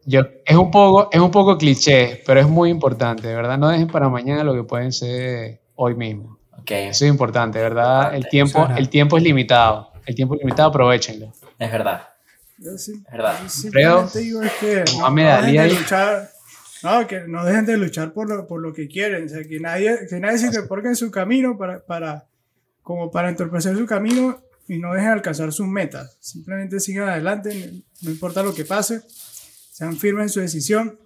Yo, es, un poco, es un poco cliché, pero es muy importante, de ¿verdad? No dejen para mañana lo que pueden ser hoy mismo. Ok, Eso es importante, ¿verdad? El Importante, tiempo, eso es el tiempo es limitado. El tiempo es limitado, aprovechenlo. es verdad, Yo sí- es verdad. yo simplemente digo es que no, no dejen de luchar. No, que no dejen de luchar por lo, por lo que quieren. O sea, que nadie, que nadie se interponga en su camino para, para, como para entorpecer su camino y no dejen alcanzar sus metas. Simplemente sigan adelante, no importa lo que pase. Sean firmes en su decisión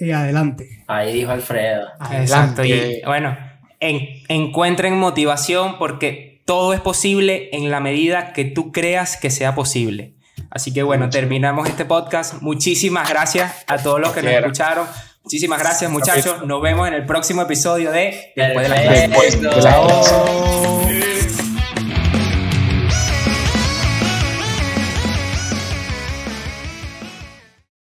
y adelante. Ahí dijo Alfredo. Exacto. Y Adelante. bueno, en- encuentren motivación porque todo es posible en la medida que tú creas que sea posible. Así que bueno, terminamos este podcast. Muchísimas gracias a todos los que nos escucharon. Muchísimas gracias muchachos. Nos vemos en el próximo episodio de Después de las